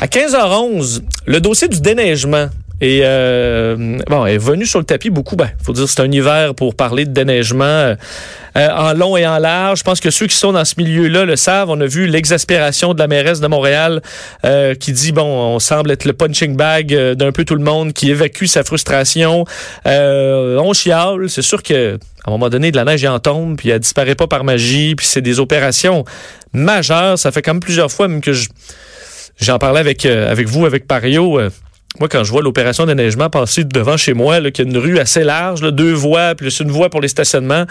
À 15h11, le dossier du déneigement est, euh, bon, est venu sur le tapis beaucoup. Ben, faut dire c'est un hiver pour parler de déneigement euh, en long et en large. Je pense que ceux qui sont dans ce milieu-là le savent. On a vu l'exaspération de la mairesse de Montréal euh, qui dit bon, on semble être le punching bag euh, d'un peu tout le monde, qui évacue sa frustration. Euh, on chiale. C'est sûr que à un moment donné, de la neige, en tombe, puis elle disparaît pas par magie, puis c'est des opérations majeures. Ça fait quand même plusieurs fois même que je J'en parlais avec, euh, avec vous, avec Pario. Euh, moi, quand je vois l'opération déneigement passer devant chez moi, là, qui a une rue assez large, deux voies, plus une voie pour les stationnements,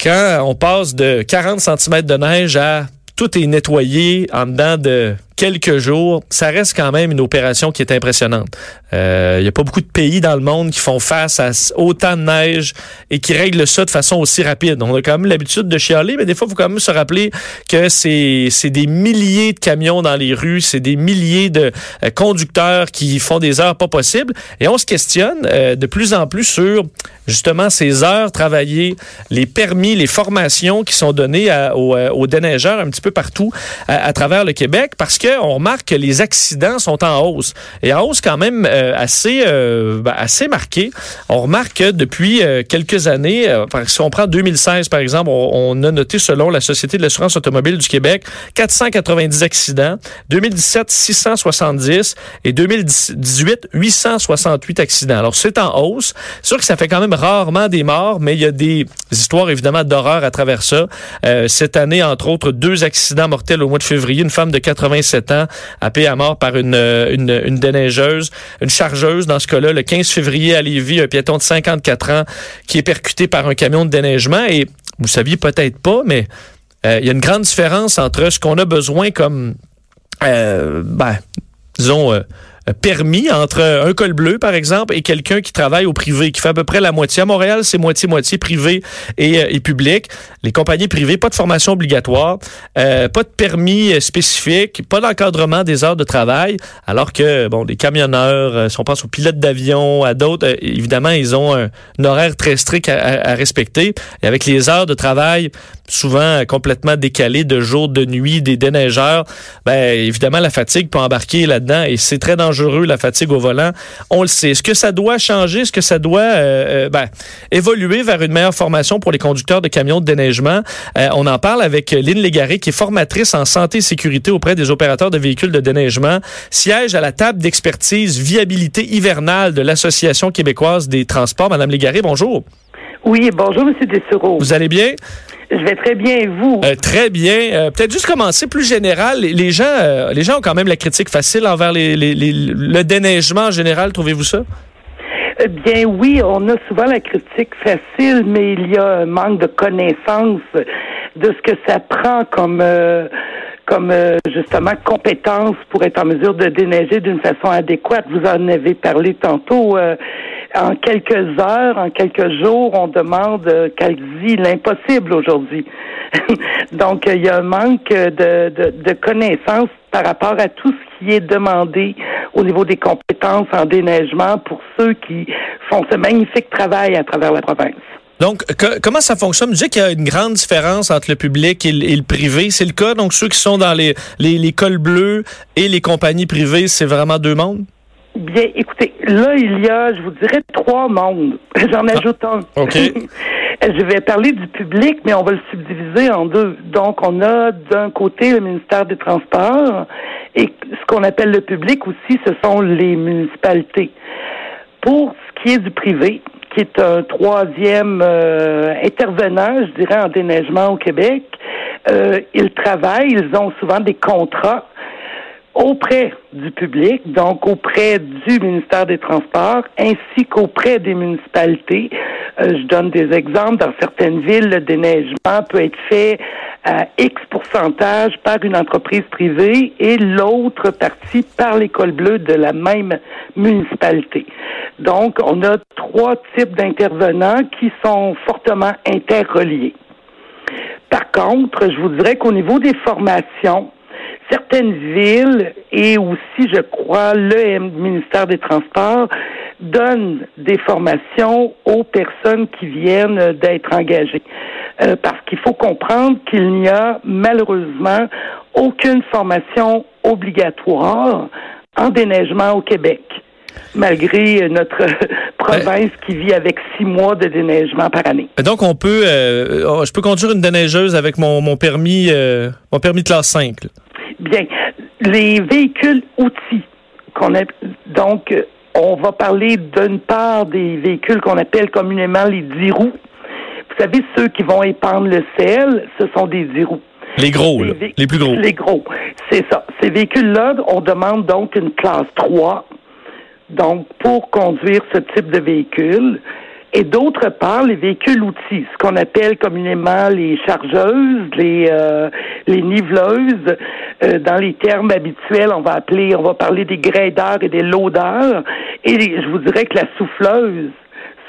quand on passe de 40 cm de neige à tout est nettoyé en dedans de quelques jours, ça reste quand même une opération qui est impressionnante. Il euh, n'y a pas beaucoup de pays dans le monde qui font face à autant de neige et qui règlent ça de façon aussi rapide. On a quand même l'habitude de chialer, mais des fois, il faut quand même se rappeler que c'est des milliers de camions dans les rues, c'est des milliers de euh, conducteurs qui font des heures pas possibles. Et on se questionne euh, de plus en plus sur justement ces heures travaillées, les permis, les formations qui sont données à, aux, déneigeurs un petit peu partout à travers le Québec parce que on remarque que les accidents sont en hausse. Et en hausse quand même euh, assez, euh, ben, assez marquée. On remarque que depuis euh, quelques années, si on prend 2016 par exemple, on, a noté selon la Société de l'assurance automobile du Québec 490 accidents, 2017 670 et 2018 868 accidents. Alors c'est en hausse. C'est sûr que ça fait quand même rarement des morts, mais il y a des histoires évidemment d'horreur à travers ça. cette année, entre autres, deux accidents mortels au mois de février. Une femme de 87 ans, à mort par une, euh, une, déneigeuse, une chargeuse dans ce cas-là, le 15 février à Lévis, un piéton de 54 ans qui est percuté par un camion de déneigement. Et vous saviez peut-être pas, mais euh, il y a une grande différence entre ce qu'on a besoin comme, euh, ben, disons, permis entre un col bleu, par exemple, et quelqu'un qui travaille au privé, qui fait à peu près la moitié. À Montréal, c'est moitié-moitié privé et, euh, et, public. Les compagnies privées, pas de formation obligatoire, euh, pas de permis spécifique, pas d'encadrement des heures de travail, alors que, bon, les camionneurs, euh, si on pense aux pilotes d'avion, à d'autres, évidemment, ils ont un, horaire très strict à, à, respecter. Et avec les heures de travail souvent complètement décalées de jour, de nuit, des déneigeurs, ben, évidemment, la fatigue peut embarquer là-dedans et c'est très dangereux dangereux, la fatigue au volant. On le sait. Est-ce que ça doit changer? Est-ce que ça doit euh, euh, ben, évoluer vers une meilleure formation pour les conducteurs de camions de déneigement? Euh, on en parle avec Lynn Légaré, qui est formatrice en santé et sécurité auprès des opérateurs de véhicules de déneigement, siège à la table d'expertise viabilité hivernale de l'Association québécoise des transports. Madame Légaré, bonjour. Oui, bonjour, M. Dessureau. Vous allez bien? Je vais très bien, et vous? Euh, très bien. Euh, peut-être juste commencer plus général. Les, gens, euh, les gens ont quand même la critique facile envers les, le déneigement en général. Trouvez-vous ça? Bien oui, on a souvent la critique facile, mais il y a un manque de connaissance de ce que ça prend comme comme justement compétence pour être en mesure de déneiger d'une façon adéquate. Vous en avez parlé tantôt en quelques heures, en quelques jours, on demande euh, quasi l'impossible aujourd'hui. Donc, il y a un manque de, de, connaissances par rapport à tout ce qui est demandé au niveau des compétences en déneigement pour ceux qui font ce magnifique travail à travers la province. Donc, comment ça fonctionne? Vous dites qu'il y a une grande différence entre le public et le, privé. C'est le cas? Donc, ceux qui sont dans les, les, les cols bleus et les compagnies privées, c'est vraiment deux mondes? Bien, écoutez, là, il y a, je vous dirais, trois mondes. J'en ah, ajoute un. OK. je vais parler du public, mais on va le subdiviser en deux. Donc, on a d'un côté le ministère des Transports et ce qu'on appelle le public aussi, ce sont les municipalités. Pour ce qui est du privé, qui est un troisième euh, intervenant, je dirais, en déneigement au Québec, euh, ils travaillent, ils ont souvent des contrats auprès du public, donc auprès du ministère des Transports, ainsi qu'auprès des municipalités. Euh, je donne des exemples. Dans certaines villes, le déneigement peut être fait à X pourcentage par une entreprise privée et l'autre partie par l'école bleue de la même municipalité. Donc, on a trois types d'intervenants qui sont fortement interreliés. Par contre, je vous dirais qu'au niveau des formations, certaines villes et aussi, je crois, le ministère des Transports donne des formations aux personnes qui viennent d'être engagées. Euh, parce qu'il faut comprendre qu'il n'y a malheureusement aucune formation obligatoire en déneigement au Québec malgré notre province qui vit avec six mois de déneigement par année. Donc, on peut, euh, oh, je peux conduire une déneigeuse avec mon, mon permis, euh, mon permis de classe 5. Bien, les véhicules outils qu'on a, donc, on va parler d'une part des véhicules qu'on appelle communément les 10 roues. Vous savez, ceux qui vont épandre le sel, ce sont des 10 roues. Les gros, les plus gros. Les gros, c'est ça. Ces véhicules-là, on demande donc une classe 3 donc pour conduire ce type de véhicule. Et d'autre part, les véhicules outils, ce qu'on appelle communément les chargeuses, les euh, les niveleuses. Euh, dans les termes habituels, on va appeler, on va parler des graideurs et des loaders. Et je vous dirais que la souffleuse,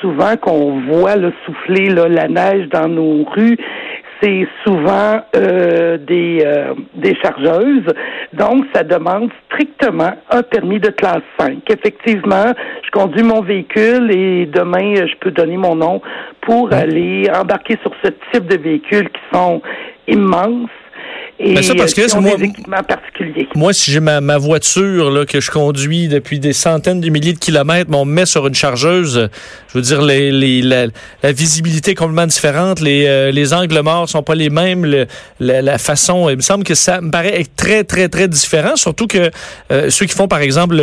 souvent qu'on voit le souffler là, la neige dans nos rues, c'est souvent euh, des, euh, des chargeuses. Donc, ça demande strictement un permis de classe 5. Effectivement, je conduis mon véhicule et demain, je peux donner mon nom pour aller embarquer sur ce type de véhicules qui sont immenses et ça parce que moi, moi, si j'ai ma, ma, voiture là, que je conduis depuis des centaines de milliers de kilomètres, on me met sur une chargeuse, je veux dire, les, les, la, visibilité est complètement différente, les, euh, les angles morts sont pas les mêmes, le, la, façon, il me semble que ça me paraît très, très, très différent, surtout que euh, ceux qui font, par exemple,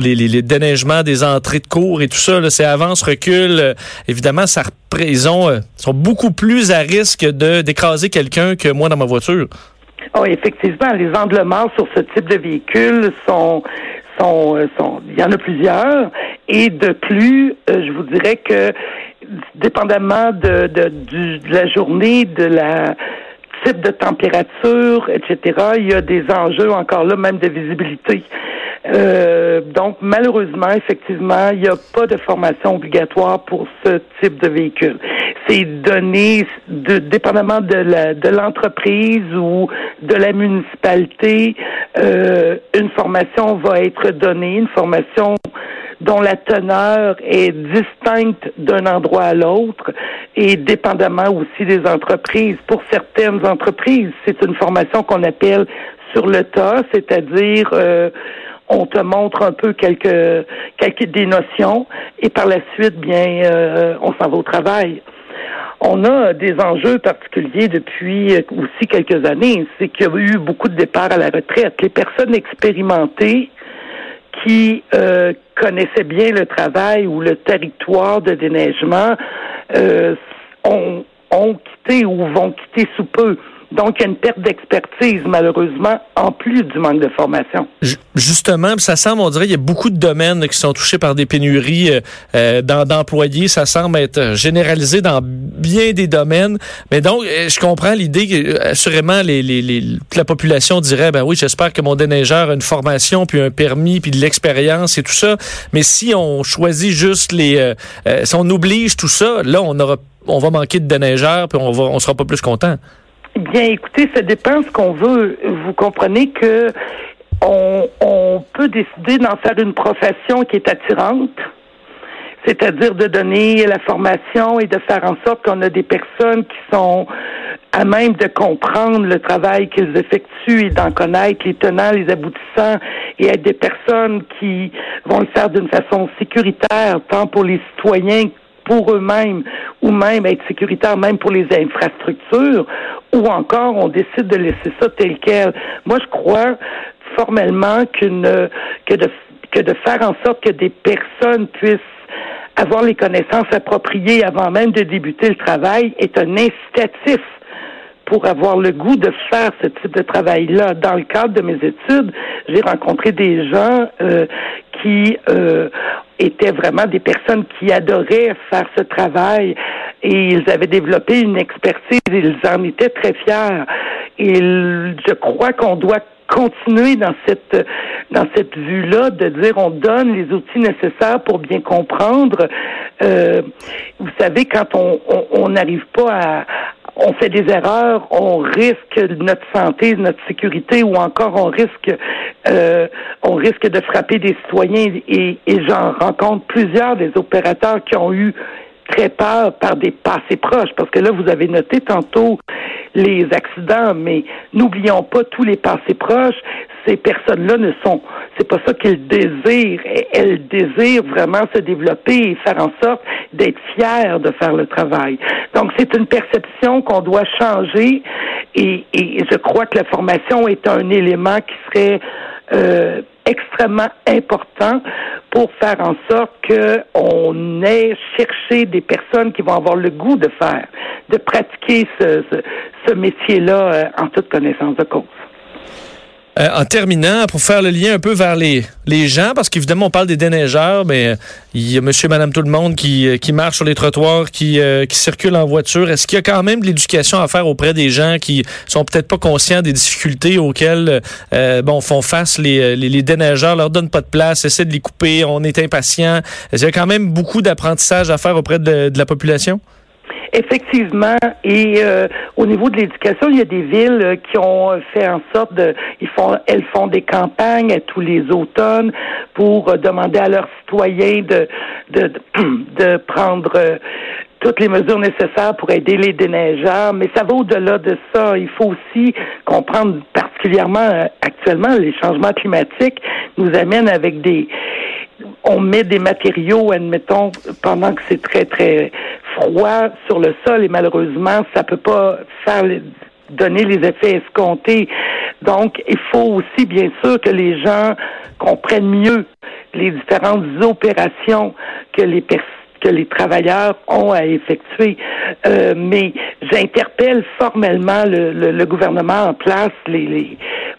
les, les, les, déneigements des entrées de cours et tout ça, c'est avance, recule, euh, évidemment, ça ils ont, sont beaucoup plus à risque de d'écraser quelqu'un que moi dans ma voiture. Oh, effectivement, les angles morts sur ce type de véhicule sont sont, euh, sont, il y en a plusieurs. Et de plus, euh, je vous dirais que dépendamment de, de, de la journée, de la type de température, etc., il y a des enjeux encore là, même de visibilité. Euh, donc, malheureusement, effectivement, il n'y a pas de formation obligatoire pour ce type de véhicule. C'est donné, de, dépendamment de l'entreprise ou de la municipalité, euh, une formation va être donnée, une formation dont la teneur est distincte d'un endroit à l'autre et dépendamment aussi des entreprises. Pour certaines entreprises, c'est une formation qu'on appelle sur le tas, c'est-à-dire euh, on te montre un peu quelques, quelques des et par la suite, bien, euh, on s'en va au travail. On a des enjeux particuliers depuis aussi quelques années. C'est qu'il y a eu beaucoup de départs à la retraite. Les personnes expérimentées qui euh, connaissaient bien le travail ou le territoire de déneigement euh, ont, ont quitté ou vont quitter sous peu. Donc, il y a une perte d'expertise, malheureusement, en plus du manque de formation. Justement, ça semble, on dirait, il y a beaucoup de domaines qui sont touchés par des pénuries euh, euh d'employés. Ça semble être généralisé dans bien des domaines. Mais donc, euh, je comprends l'idée que, euh, assurément, les, les, les, la population dirait, ben oui, j'espère que mon déneigeur a une formation, puis un permis, puis de l'expérience et tout ça. Mais si on choisit juste les... si on oblige tout ça, là, on aura on va manquer de déneigeurs, puis on va on sera pas plus content. Bien, écoutez, ça dépend ce qu'on veut. Vous comprenez que on, peut décider d'en faire une profession qui est attirante, c'est-à-dire de donner la formation et de faire en sorte qu'on a des personnes qui sont à même de comprendre le travail qu'ils effectuent et d'en connaître les tenants, les aboutissants et être des personnes qui vont le faire d'une façon sécuritaire, tant pour les citoyens pour eux-mêmes ou même être sécuritaire même pour les infrastructures ou encore on décide de laisser ça tel quel. Moi, je crois formellement qu'une que de que de faire en sorte que des personnes puissent avoir les connaissances appropriées avant même de débuter le travail est un incitatif pour avoir le goût de faire ce type de travail-là. Dans le cadre de mes études, j'ai rencontré des gens euh, qui euh, étaient vraiment des personnes qui adoraient faire ce travail et ils avaient développé une expertise, ils en étaient très fiers. Et je crois qu'on doit continuer dans cette dans cette vue-là de dire on donne les outils nécessaires pour bien comprendre. Euh, vous savez, quand on n'arrive pas à on fait des erreurs, on risque notre santé, notre sécurité, ou encore on risque, euh, on risque de frapper des citoyens. Et, et j'en rencontre plusieurs des opérateurs qui ont eu très peur par des passés proches, parce que là, vous avez noté tantôt les accidents, mais n'oublions pas tous les passés proches. Ces personnes-là ne sont, c'est pas ça qu'elles désirent. Elles désirent vraiment se développer et faire en sorte d'être fières de faire le travail. Donc, c'est une perception qu'on doit changer et, je crois que la formation est un élément qui serait euh, extrêmement important pour faire en sorte qu'on ait cherché des personnes qui vont avoir le goût de faire, de pratiquer ce métier-là euh, en toute connaissance de cause. Euh, en terminant, pour faire le lien un peu vers les, les gens, parce qu'évidemment, on parle des déneigeurs, mais il y a monsieur, madame, tout le monde qui, euh, qui marche sur les trottoirs, qui, euh, qui circule en voiture. Est-ce qu'il y a quand même de l'éducation à faire auprès des gens qui sont peut-être pas conscients des difficultés auxquelles bon, font face les, les, les, déneigeurs, leur donnent pas de place, essaient de les couper, on est impatient. Est-ce qu'il y a quand même beaucoup d'apprentissage à faire auprès de, de la population? Effectivement, et euh, au niveau de l'éducation, il y a des villes euh, qui ont fait en sorte de, ils font, elles font des campagnes tous les automnes pour euh, demander à leurs citoyens de de, de prendre toutes les mesures nécessaires pour aider les déneigeurs, mais ça va au-delà de ça. Il faut aussi comprendre particulièrement actuellement les changements climatiques nous amènent avec des on met des matériaux, admettons, pendant que c'est très, très froid sur le sol et malheureusement, ça peut pas faire donner les effets escomptés. Donc, il faut aussi, bien sûr, que les gens comprennent mieux les différentes opérations que les que les travailleurs ont à effectuer. Euh, mais j'interpelle formellement le, gouvernement en place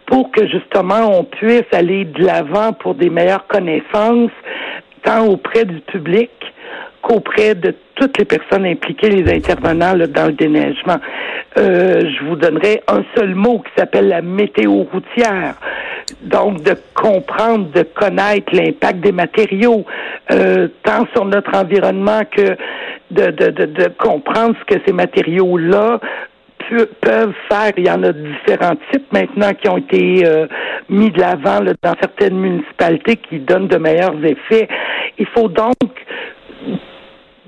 pour que justement on puisse aller de l'avant pour des meilleures connaissances, tant auprès du public qu'auprès de toutes les personnes impliquées, les intervenants dans le déneigement. Euh, je vous donnerai un seul mot qui s'appelle la météo routière. Donc, de comprendre, de connaître l'impact des matériaux, euh, tant sur notre environnement que de, comprendre ce que ces matériaux-là peuvent faire. Il y en a différents types maintenant qui ont été euh, mis de l'avant dans certaines municipalités qui donnent de meilleurs effets. Il faut donc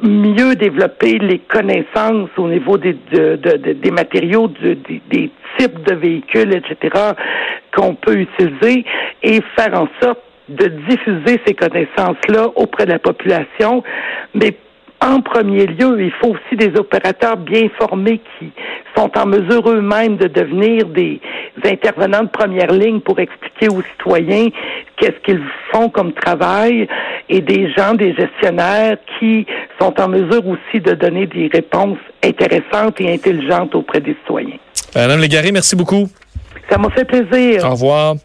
mieux développer les connaissances au niveau des, des matériaux, des, des types de véhicules, etc., qu'on peut utiliser et faire en sorte de diffuser ces connaissances-là auprès de la population, mais en premier lieu, il faut aussi des opérateurs bien formés qui sont en mesure eux-mêmes de devenir des intervenants de première ligne pour expliquer aux citoyens qu'est-ce qu'ils font comme travail et des gens, des gestionnaires qui sont en mesure aussi de donner des réponses intéressantes et intelligentes auprès des citoyens. Madame Légaré, merci beaucoup. Ça m'a fait plaisir. Au revoir.